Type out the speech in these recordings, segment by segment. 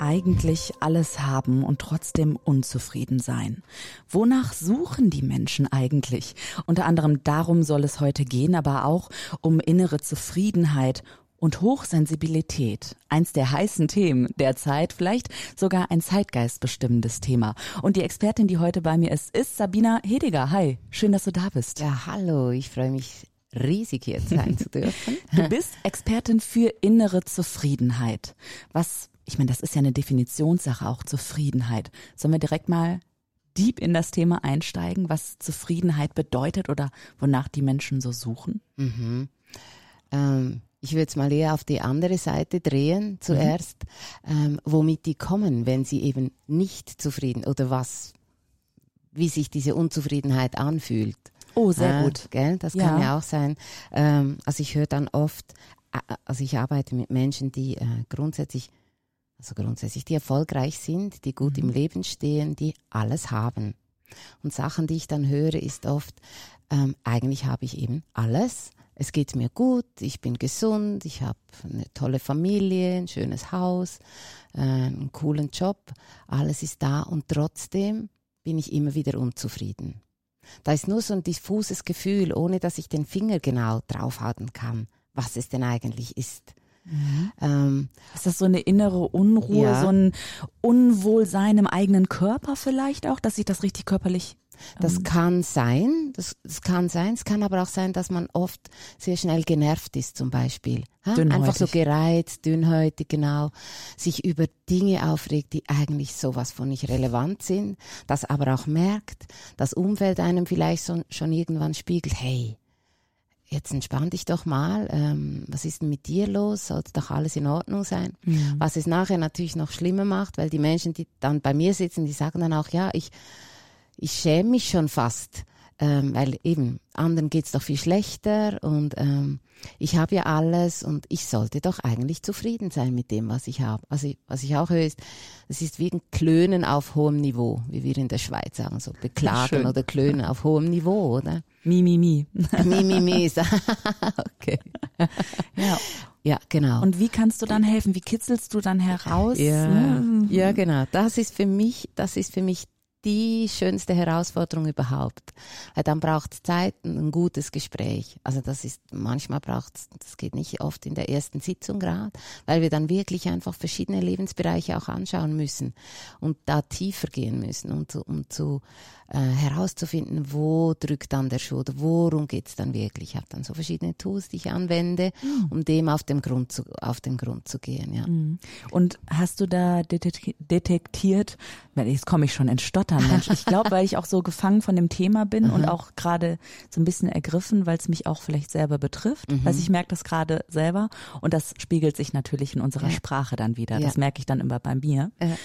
eigentlich alles haben und trotzdem unzufrieden sein. Wonach suchen die Menschen eigentlich? Unter anderem darum soll es heute gehen, aber auch um innere Zufriedenheit und Hochsensibilität. Eins der heißen Themen der Zeit, vielleicht sogar ein zeitgeistbestimmendes Thema. Und die Expertin, die heute bei mir ist, ist Sabina Hediger. Hi, schön, dass du da bist. Ja, hallo, ich freue mich riesig hier sein zu dürfen. Du bist Expertin für innere Zufriedenheit. Was ich meine, das ist ja eine Definitionssache, auch Zufriedenheit. Sollen wir direkt mal deep in das Thema einsteigen, was Zufriedenheit bedeutet oder wonach die Menschen so suchen? Mhm. Ähm, ich würde es mal eher auf die andere Seite drehen zuerst, mhm. ähm, womit die kommen, wenn sie eben nicht zufrieden oder was, wie sich diese Unzufriedenheit anfühlt. Oh, sehr äh, gut. Gell? Das ja. kann ja auch sein. Ähm, also ich höre dann oft, also ich arbeite mit Menschen, die äh, grundsätzlich also grundsätzlich, die erfolgreich sind, die gut mhm. im Leben stehen, die alles haben. Und Sachen, die ich dann höre, ist oft, ähm, eigentlich habe ich eben alles. Es geht mir gut, ich bin gesund, ich habe eine tolle Familie, ein schönes Haus, äh, einen coolen Job, alles ist da und trotzdem bin ich immer wieder unzufrieden. Da ist nur so ein diffuses Gefühl, ohne dass ich den Finger genau draufhalten kann, was es denn eigentlich ist. Mhm. Ähm, ist das so eine innere Unruhe, ja. so ein Unwohlsein im eigenen Körper vielleicht auch, dass sich das richtig körperlich das ähm, kann sein, das, das, kann sein. Es kann aber auch sein, dass man oft sehr schnell genervt ist, zum Beispiel. Einfach so gereizt, dünnhäutig, genau. Sich über Dinge aufregt, die eigentlich sowas von nicht relevant sind. Das aber auch merkt, das Umfeld einem vielleicht so, schon irgendwann spiegelt, hey, jetzt entspann dich doch mal, ähm, was ist denn mit dir los? Sollte doch alles in Ordnung sein? Mhm. Was es nachher natürlich noch schlimmer macht, weil die Menschen, die dann bei mir sitzen, die sagen dann auch, ja, ich, ich schäme mich schon fast, ähm, weil eben anderen geht's doch viel schlechter und ähm, ich habe ja alles und ich sollte doch eigentlich zufrieden sein mit dem, was ich habe. Also was ich auch höre, ist, es ist wie ein Klönen auf hohem Niveau, wie wir in der Schweiz sagen, so beklagen oder klönen auf hohem Niveau, oder? Mi, mi, mi. mi, mi, mi. okay. Ja. Ja, genau. Und wie kannst du dann helfen? Wie kitzelst du dann heraus? Ja, hm. ja genau. Das ist für mich, das ist für mich die schönste Herausforderung überhaupt. Weil dann braucht es Zeit und ein gutes Gespräch. Also das ist, manchmal braucht es, das geht nicht oft in der ersten Sitzung gerade, weil wir dann wirklich einfach verschiedene Lebensbereiche auch anschauen müssen und da tiefer gehen müssen, um zu, um zu äh, herauszufinden, wo drückt dann der Schuh oder worum geht's dann wirklich. Ich habe dann so verschiedene Tools, die ich anwende, mhm. um dem auf den Grund zu, auf den Grund zu gehen. Ja. Mhm. Und hast du da detektiert, jetzt komme ich schon ins Stottern, Mensch. Ich glaube, weil ich auch so gefangen von dem Thema bin und auch gerade so ein bisschen ergriffen, weil es mich auch vielleicht selber betrifft. Mhm. Also ich merke das gerade selber und das spiegelt sich natürlich in unserer ja. Sprache dann wieder. Das merke ich dann immer bei mir. Ja.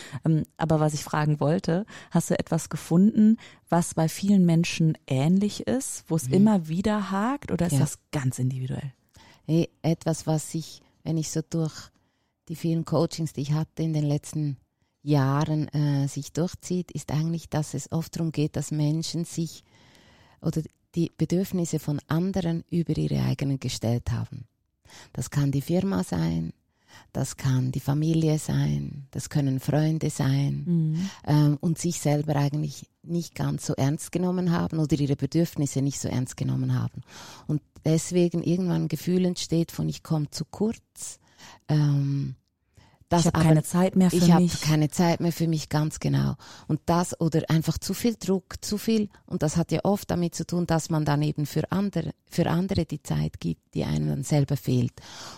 Aber was ich fragen wollte, hast du etwas gefunden, was bei vielen Menschen ähnlich ist, wo es mhm. immer wieder hakt oder ist ja. das ganz individuell? Hey, etwas, was sich, wenn ich so durch die vielen Coachings, die ich hatte in den letzten Jahren äh, sich durchzieht, ist eigentlich, dass es oft darum geht, dass Menschen sich oder die Bedürfnisse von anderen über ihre eigenen gestellt haben. Das kann die Firma sein, das kann die Familie sein, das können Freunde sein mhm. ähm, und sich selber eigentlich nicht ganz so ernst genommen haben oder ihre Bedürfnisse nicht so ernst genommen haben. Und deswegen irgendwann ein Gefühl entsteht von ich komme zu kurz. Ähm, das ich habe keine Zeit mehr für ich mich. Ich habe keine Zeit mehr für mich, ganz genau. Und das oder einfach zu viel Druck, zu viel. Und das hat ja oft damit zu tun, dass man dann eben für andere, für andere die Zeit gibt, die einem dann selber fehlt.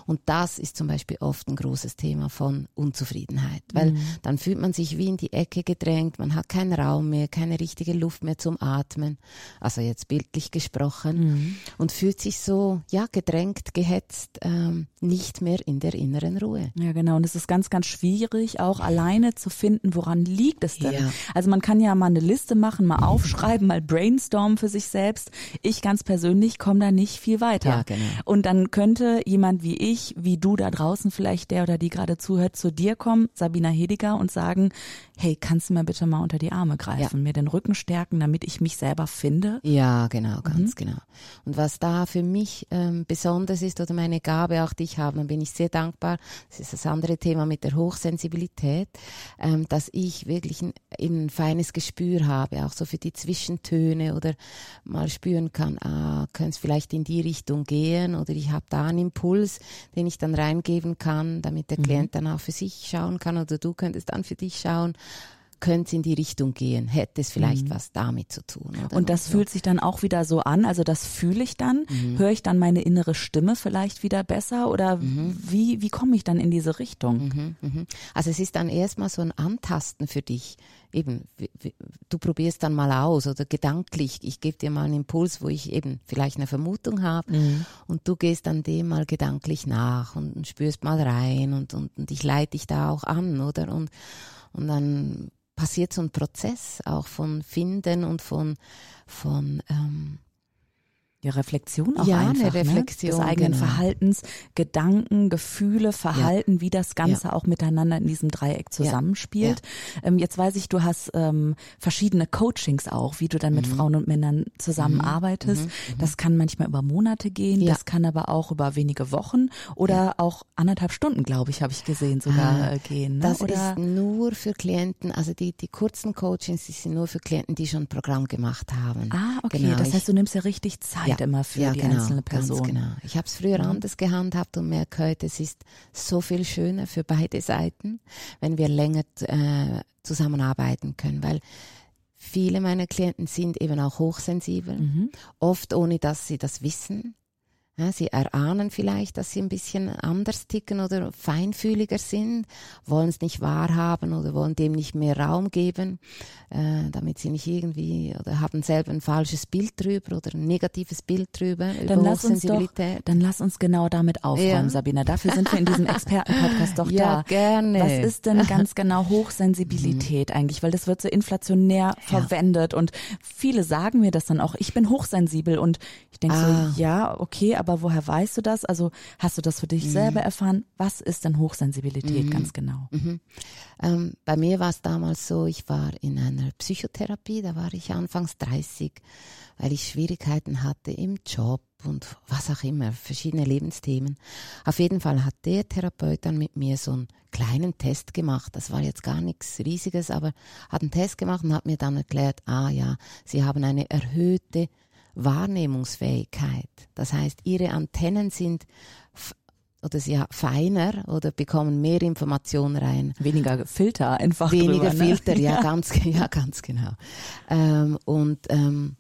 Und das ist zum Beispiel oft ein großes Thema von Unzufriedenheit, weil mhm. dann fühlt man sich wie in die Ecke gedrängt, man hat keinen Raum mehr, keine richtige Luft mehr zum Atmen, also jetzt bildlich gesprochen, mhm. und fühlt sich so, ja, gedrängt, gehetzt, ähm, nicht mehr in der inneren Ruhe. Ja, genau. Und es ist ganz ganz, ganz schwierig, auch alleine zu finden, woran liegt es denn? Ja. Also man kann ja mal eine Liste machen, mal aufschreiben, mal brainstormen für sich selbst. Ich ganz persönlich komme da nicht viel weiter. Ja, genau. Und dann könnte jemand wie ich, wie du da draußen vielleicht, der oder die gerade zuhört, zu dir kommen, Sabina Hediger, und sagen, hey, kannst du mir bitte mal unter die Arme greifen, ja. mir den Rücken stärken, damit ich mich selber finde? Ja, genau, ganz mhm. genau. Und was da für mich ähm, besonders ist oder meine Gabe auch, die ich habe, dann bin ich sehr dankbar, das ist das andere Thema mit der Hochsensibilität, ähm, dass ich wirklich ein, ein feines Gespür habe, auch so für die Zwischentöne oder mal spüren kann, ah, könnte es vielleicht in die Richtung gehen oder ich habe da einen Impuls, den ich dann reingeben kann, damit der mhm. Klient dann auch für sich schauen kann oder du könntest dann für dich schauen könnte es in die Richtung gehen, hätte es vielleicht mhm. was damit zu tun. und das so. fühlt sich dann auch wieder so an, also das fühle ich dann, mhm. höre ich dann meine innere Stimme vielleicht wieder besser oder mhm. wie, wie komme ich dann in diese Richtung? Mhm, mhm. Also es ist dann erstmal so ein Antasten für dich. Eben, du probierst dann mal aus oder gedanklich, ich gebe dir mal einen Impuls, wo ich eben vielleicht eine Vermutung habe mhm. und du gehst dann dem mal gedanklich nach und, und spürst mal rein und, und, und ich leite dich da auch an, oder? Und, und dann passiert so ein Prozess auch von Finden und von, von ähm, ja, Reflexion auch ja, einfach. Eine Reflexion ne? des eigenen genau. Verhaltens, Gedanken, Gefühle, Verhalten, ja. wie das Ganze ja. auch miteinander in diesem Dreieck zusammenspielt. Ähm, jetzt weiß ich, du hast ähm, verschiedene Coachings auch, wie du dann mit mhm. Frauen und Männern zusammenarbeitest. Mhm. Mhm. Das kann manchmal über Monate gehen, das kann aber auch über wenige Wochen oder auch anderthalb Stunden, glaube ich, habe ich gesehen, sogar ah, äh, gehen. Ne? Das oder? ist nur für Klienten, also die, die kurzen Coachings, die sind nur für Klienten, die schon ein Programm gemacht haben. Ah, okay. Genau. Das heißt, du nimmst ja richtig Zeit ja, immer für ja, die genau, einzelne Person. Ganz genau. Ich habe es früher mhm. anders gehandhabt und merke heute, es ist so viel schöner für beide Seiten, wenn wir länger äh, zusammenarbeiten können, weil viele meiner Klienten sind eben auch hochsensibel, mhm. oft ohne dass sie das wissen. Ja, sie erahnen vielleicht, dass sie ein bisschen anders ticken oder feinfühliger sind, wollen es nicht wahrhaben oder wollen dem nicht mehr Raum geben, äh, damit sie nicht irgendwie oder haben selber ein falsches Bild drüber oder ein negatives Bild drüber dann über lass uns doch, Dann lass uns genau damit aufräumen, ja. Sabina. Dafür sind wir in diesem Expertenpodcast doch ja, da. gerne. Was ist denn ganz genau Hochsensibilität mhm. eigentlich? Weil das wird so inflationär ja. verwendet und viele sagen mir das dann auch, ich bin hochsensibel und ich denke ah. so, ja, okay, aber woher weißt du das? Also hast du das für dich mhm. selber erfahren? Was ist denn Hochsensibilität mhm. ganz genau? Mhm. Ähm, bei mir war es damals so, ich war in einer Psychotherapie, da war ich anfangs 30, weil ich Schwierigkeiten hatte im Job und was auch immer, verschiedene Lebensthemen. Auf jeden Fall hat der Therapeut dann mit mir so einen kleinen Test gemacht. Das war jetzt gar nichts Riesiges, aber hat einen Test gemacht und hat mir dann erklärt, ah ja, Sie haben eine erhöhte Wahrnehmungsfähigkeit. Das heißt, ihre Antennen sind oder sie feiner oder bekommen mehr Informationen rein. Weniger Filter einfach. Weniger drüber, ne? Filter, ja, ganz, ja, ganz genau. Ähm, und ähm,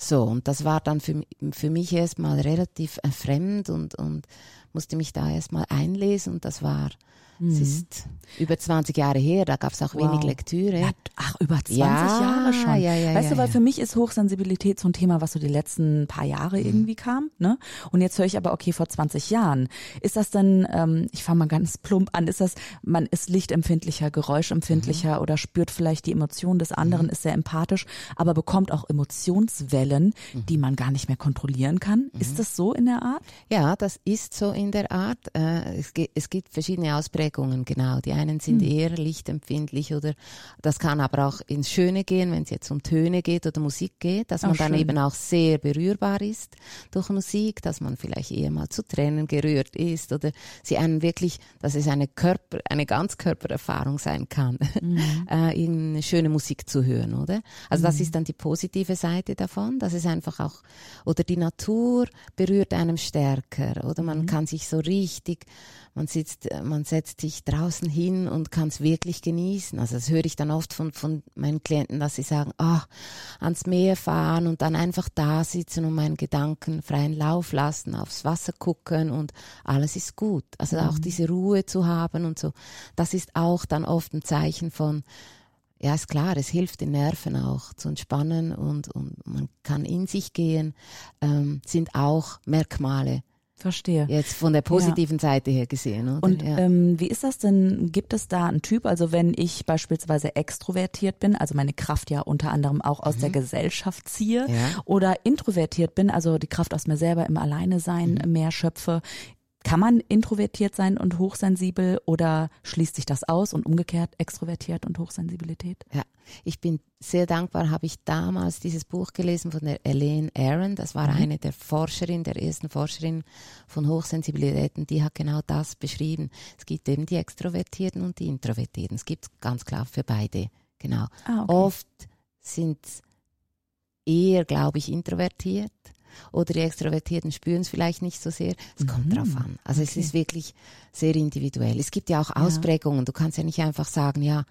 so, und das war dann für, für mich erstmal relativ äh, fremd und, und musste mich da erstmal einlesen und das war Mhm. Es ist über 20 Jahre her, da gab es auch wow. wenig Lektüre. Ja, ach, über 20 ja, Jahre schon. Ja, ja, weißt du, weil für mich ist Hochsensibilität so ein Thema, was so die letzten paar Jahre mhm. irgendwie kam. Ne? Und jetzt höre ich aber, okay, vor 20 Jahren. Ist das denn, ähm, ich fange mal ganz plump an, ist das, man ist lichtempfindlicher, geräuschempfindlicher mhm. oder spürt vielleicht die Emotionen des anderen, mhm. ist sehr empathisch, aber bekommt auch Emotionswellen, mhm. die man gar nicht mehr kontrollieren kann. Ist mhm. das so in der Art? Ja, das ist so in der Art. Äh, es, es gibt verschiedene Ausprägungen Ausprägungen, genau. Die einen sind mhm. eher lichtempfindlich oder das kann aber auch ins Schöne gehen, wenn es jetzt um Töne geht oder Musik geht, dass man dann schön. eben auch sehr berührbar ist durch Musik, dass man vielleicht eher mal zu Tränen gerührt ist oder sie einen wirklich, dass es eine Körper, eine Ganzkörpererfahrung sein kann, mhm. äh, schöne Musik zu hören, oder? Also mhm. das ist dann die positive Seite davon, dass es einfach auch, oder die Natur berührt einem stärker, oder man mhm. kann sich so richtig man sitzt, man setzt sich draußen hin und kann es wirklich genießen. Also das höre ich dann oft von, von meinen Klienten, dass sie sagen, ah, ans Meer fahren und dann einfach da sitzen und meinen Gedanken freien Lauf lassen, aufs Wasser gucken und alles ist gut. Also mhm. auch diese Ruhe zu haben und so, das ist auch dann oft ein Zeichen von, ja, ist klar, es hilft den Nerven auch zu entspannen und, und man kann in sich gehen, ähm, sind auch Merkmale Verstehe. Jetzt von der positiven ja. Seite her gesehen. Oder? Und ja. ähm, wie ist das denn? Gibt es da einen Typ? Also wenn ich beispielsweise extrovertiert bin, also meine Kraft ja unter anderem auch aus mhm. der Gesellschaft ziehe, ja. oder introvertiert bin, also die Kraft aus mir selber im Alleine sein mhm. mehr schöpfe, kann man introvertiert sein und hochsensibel oder schließt sich das aus und umgekehrt extrovertiert und Hochsensibilität? Ja, ich bin sehr dankbar, habe ich damals dieses Buch gelesen von der Elaine Aaron. Das war mhm. eine der Forscherinnen, der ersten Forscherinnen von Hochsensibilitäten. Die hat genau das beschrieben. Es gibt eben die Extrovertierten und die Introvertierten. Es gibt ganz klar für beide. Genau. Ah, okay. Oft sind eher, glaube ich, introvertiert oder die Extrovertierten spüren es vielleicht nicht so sehr. Es mhm. kommt drauf an. Also okay. es ist wirklich sehr individuell. Es gibt ja auch Ausprägungen. Du kannst ja nicht einfach sagen, ja,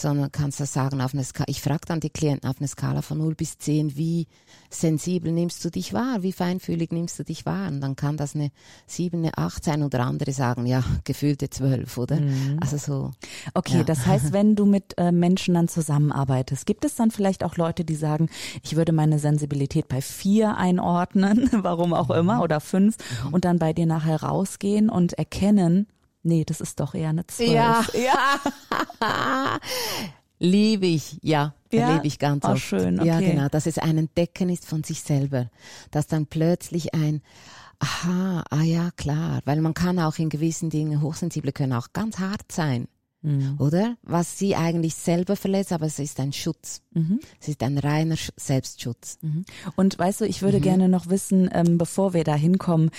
sondern kannst das sagen auf eine Skala. Ich frage dann die Klienten auf eine Skala von 0 bis 10, wie sensibel nimmst du dich wahr, wie feinfühlig nimmst du dich wahr? Und dann kann das eine 7, eine 8 sein oder andere sagen, ja, gefühlte 12, oder? Mhm. Also so. Okay, ja. das heißt, wenn du mit äh, Menschen dann zusammenarbeitest, gibt es dann vielleicht auch Leute, die sagen, ich würde meine Sensibilität bei 4 einordnen, warum auch immer, mhm. oder 5 mhm. und dann bei dir nachher rausgehen und erkennen, Nee, das ist doch eher eine Zwölf. Ja, ja. Liebe ich, ja, ja? erlebe ich ganz oh, oft. Schön, okay. Ja, genau, dass es ein Entdecken ist von sich selber, dass dann plötzlich ein Aha, ah ja, klar, weil man kann auch in gewissen Dingen, Hochsensible können auch ganz hart sein. Mhm. Oder? Was sie eigentlich selber verletzt, aber es ist ein Schutz. Mhm. Es ist ein reiner Selbstschutz. Mhm. Und weißt du, ich würde mhm. gerne noch wissen, ähm, bevor wir da hinkommen,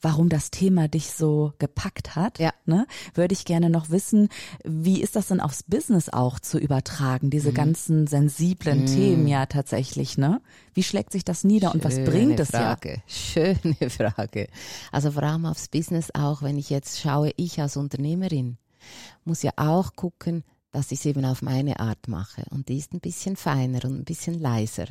warum das Thema dich so gepackt hat, ja. ne, würde ich gerne noch wissen, wie ist das denn aufs Business auch zu übertragen, diese mhm. ganzen sensiblen mhm. Themen ja tatsächlich, ne? Wie schlägt sich das nieder Schöne und was bringt es Frage. ja? Schöne Frage. Also vor allem aufs Business auch, wenn ich jetzt schaue, ich als Unternehmerin muss ja auch gucken, dass ich es eben auf meine Art mache und die ist ein bisschen feiner und ein bisschen leiser.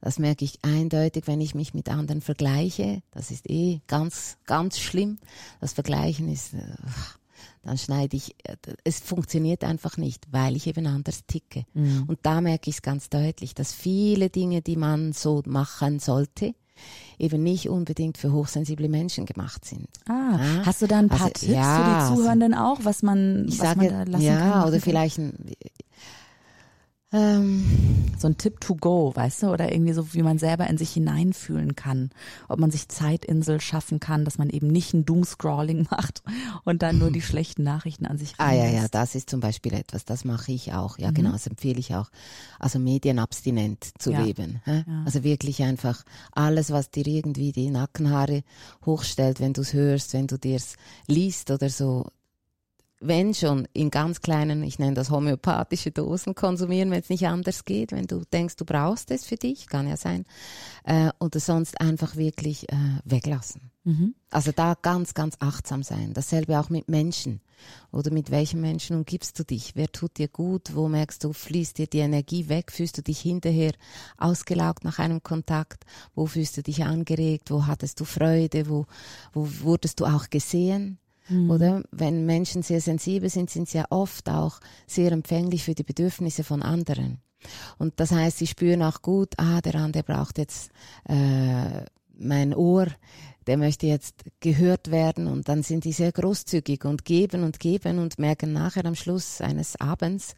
Das merke ich eindeutig, wenn ich mich mit anderen vergleiche. Das ist eh ganz, ganz schlimm. Das Vergleichen ist, äh, dann schneide ich, äh, es funktioniert einfach nicht, weil ich eben anders ticke. Mhm. Und da merke ich es ganz deutlich, dass viele Dinge, die man so machen sollte, eben nicht unbedingt für hochsensible Menschen gemacht sind. Ah, ja? hast du da ein paar also, Tipps ja, für die Zuhörenden auch, was man, ich was sage, man da lassen ja, kann? Ja, oder vielleicht ein, ähm, so ein Tipp to go, weißt du, oder irgendwie so, wie man selber in sich hineinfühlen kann. Ob man sich Zeitinsel schaffen kann, dass man eben nicht ein Doomscrawling macht und dann nur die schlechten Nachrichten an sich Ah ja, ja, das ist zum Beispiel etwas, das mache ich auch. Ja, mhm. genau, das empfehle ich auch. Also medienabstinent zu ja. leben. Ja? Also wirklich einfach alles, was dir irgendwie die Nackenhaare hochstellt, wenn du es hörst, wenn du dir es liest oder so, wenn schon in ganz kleinen, ich nenne das homöopathische Dosen konsumieren, wenn es nicht anders geht, wenn du denkst, du brauchst es für dich, kann ja sein, äh, oder sonst einfach wirklich äh, weglassen. Mhm. Also da ganz, ganz achtsam sein. Dasselbe auch mit Menschen. Oder mit welchen Menschen umgibst du dich? Wer tut dir gut? Wo merkst du, fließt dir die Energie weg? Fühlst du dich hinterher ausgelaugt nach einem Kontakt? Wo fühlst du dich angeregt? Wo hattest du Freude? Wo, wo wurdest du auch gesehen? Mhm. Oder wenn Menschen sehr sensibel sind, sind sie ja oft auch sehr empfänglich für die Bedürfnisse von anderen. Und das heißt, sie spüren auch gut, ah, der andere braucht jetzt äh, mein Ohr, der möchte jetzt gehört werden und dann sind die sehr großzügig und geben und geben und merken nachher am Schluss eines Abends,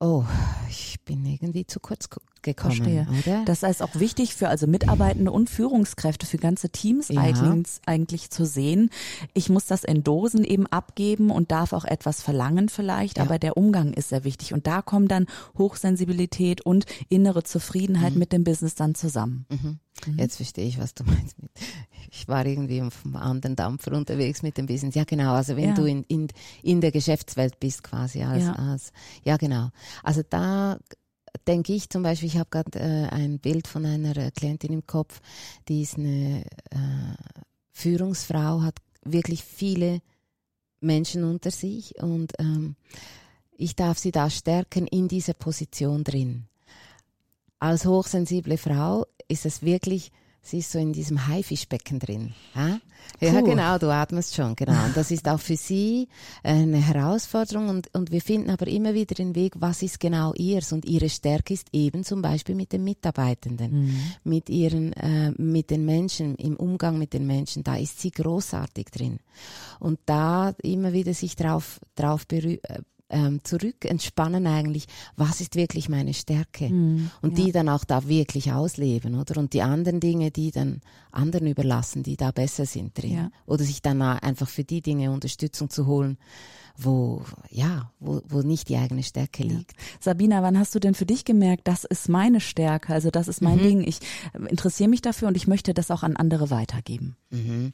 oh, ich bin irgendwie zu kurz gekommen, Verstehe. oder? Das heißt auch wichtig für also Mitarbeitende und Führungskräfte, für ganze Teams ja. eigentlich, eigentlich zu sehen. Ich muss das in Dosen eben abgeben und darf auch etwas verlangen vielleicht, ja. aber der Umgang ist sehr wichtig und da kommen dann Hochsensibilität und innere Zufriedenheit mhm. mit dem Business dann zusammen. Mhm. Mhm. Jetzt verstehe ich, was du meinst. Mit, ich war irgendwie auf einem anderen Dampfer unterwegs mit dem Business. Ja, genau. Also wenn ja. du in, in, in der Geschäftswelt bist quasi. Als, ja. Als, ja, genau. Also da denke ich zum Beispiel, ich habe gerade äh, ein Bild von einer äh, Klientin im Kopf, die ist eine äh, Führungsfrau, hat wirklich viele Menschen unter sich und ähm, ich darf sie da stärken in dieser Position drin. Als hochsensible Frau ist es wirklich sie ist so in diesem Haifischbecken drin. Ja? ja, genau, du atmest schon, genau. Und das ist auch für sie eine Herausforderung und, und wir finden aber immer wieder den Weg, was ist genau ihrs und ihre Stärke ist eben zum Beispiel mit den Mitarbeitenden, mhm. mit ihren, äh, mit den Menschen, im Umgang mit den Menschen, da ist sie großartig drin. Und da immer wieder sich drauf, drauf berühren äh, ähm, zurück entspannen eigentlich, was ist wirklich meine Stärke mm, und ja. die dann auch da wirklich ausleben, oder? Und die anderen Dinge, die dann anderen überlassen, die da besser sind drin. Ja. Oder sich dann einfach für die Dinge Unterstützung zu holen, wo, ja, wo, wo nicht die eigene Stärke ja. liegt. Sabina, wann hast du denn für dich gemerkt, das ist meine Stärke, also das ist mein mhm. Ding, ich äh, interessiere mich dafür und ich möchte das auch an andere weitergeben? Mhm.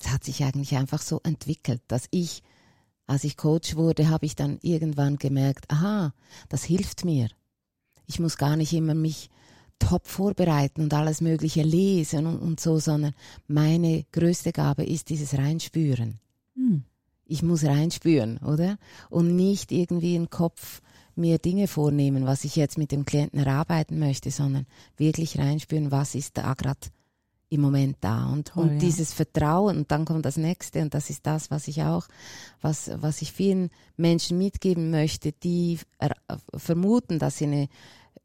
Es hat sich eigentlich einfach so entwickelt, dass ich als ich Coach wurde, habe ich dann irgendwann gemerkt, aha, das hilft mir. Ich muss gar nicht immer mich top vorbereiten und alles Mögliche lesen und, und so, sondern meine größte Gabe ist dieses Reinspüren. Hm. Ich muss reinspüren, oder? Und nicht irgendwie im Kopf mir Dinge vornehmen, was ich jetzt mit dem Klienten erarbeiten möchte, sondern wirklich reinspüren, was ist da gerade im Moment da. Und, Toll, und ja. dieses Vertrauen, und dann kommt das nächste, und das ist das, was ich auch, was, was ich vielen Menschen mitgeben möchte, die vermuten, dass sie eine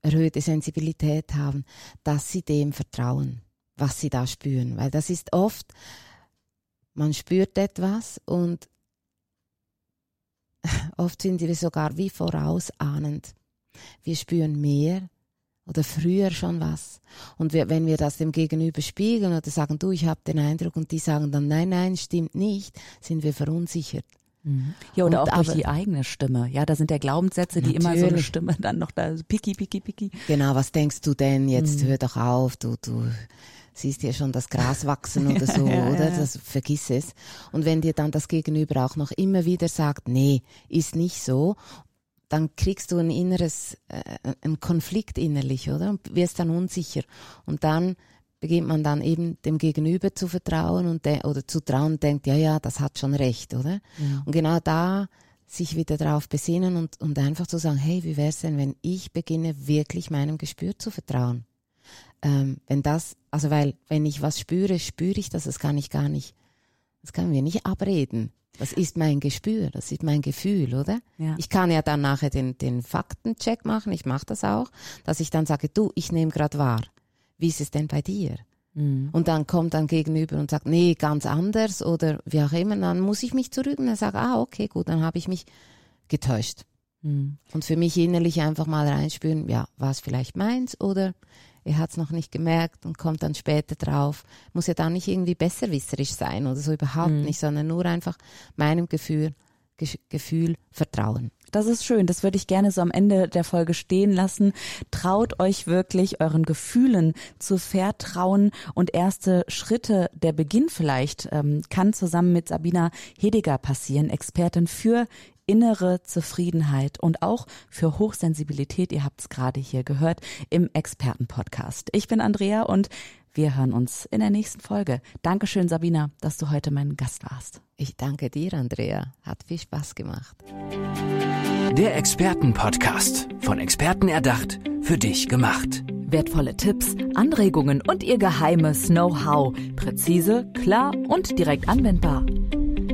erhöhte Sensibilität haben, dass sie dem vertrauen, was sie da spüren. Weil das ist oft, man spürt etwas und oft sind wir sogar wie vorausahnend. Wir spüren mehr, oder früher schon was. Und wir, wenn wir das dem Gegenüber spiegeln oder sagen, du, ich habe den Eindruck und die sagen dann, nein, nein, stimmt nicht, sind wir verunsichert. Mhm. Ja, oder und auch durch die eigene Stimme. Ja, da sind ja Glaubenssätze, die natürlich. immer so eine Stimme dann noch da, piki, piki, piki. Genau, was denkst du denn? Jetzt mhm. hör doch auf, du, du siehst ja schon das Gras wachsen oder so, ja, oder? Das, vergiss es. Und wenn dir dann das Gegenüber auch noch immer wieder sagt, nee, ist nicht so dann kriegst du ein inneres, äh, einen Konflikt innerlich, oder? Und wirst dann unsicher. Und dann beginnt man dann eben dem Gegenüber zu vertrauen und oder zu trauen und denkt, ja, ja, das hat schon recht, oder? Ja. Und genau da sich wieder darauf besinnen und, und einfach zu sagen, hey, wie wäre es denn, wenn ich beginne, wirklich meinem Gespür zu vertrauen? Ähm, wenn das, also weil, wenn ich was spüre, spüre ich das, das kann ich gar nicht, das können wir nicht abreden. Das ist mein Gespür, das ist mein Gefühl, oder? Ja. Ich kann ja dann nachher den, den Faktencheck machen, ich mache das auch, dass ich dann sage, du, ich nehme gerade wahr. Wie ist es denn bei dir? Mhm. Und dann kommt dann gegenüber und sagt, nee, ganz anders oder wie auch immer, dann muss ich mich zurück und dann sage, ah, okay, gut, dann habe ich mich getäuscht. Mhm. Und für mich innerlich einfach mal reinspüren, ja, war es vielleicht meins oder er hat es noch nicht gemerkt und kommt dann später drauf. Muss ja dann nicht irgendwie besserwisserisch sein oder so überhaupt mhm. nicht, sondern nur einfach meinem Gefühl, Ge Gefühl vertrauen. Das ist schön. Das würde ich gerne so am Ende der Folge stehen lassen. Traut euch wirklich euren Gefühlen zu vertrauen und erste Schritte, der Beginn vielleicht, ähm, kann zusammen mit Sabina Hediger passieren, Expertin für innere Zufriedenheit und auch für Hochsensibilität. Ihr habt es gerade hier gehört im Expertenpodcast. Ich bin Andrea und wir hören uns in der nächsten Folge. Dankeschön, Sabina, dass du heute mein Gast warst. Ich danke dir, Andrea. Hat viel Spaß gemacht. Der Expertenpodcast. Von Experten erdacht, für dich gemacht. Wertvolle Tipps, Anregungen und ihr geheimes Know-how. Präzise, klar und direkt anwendbar.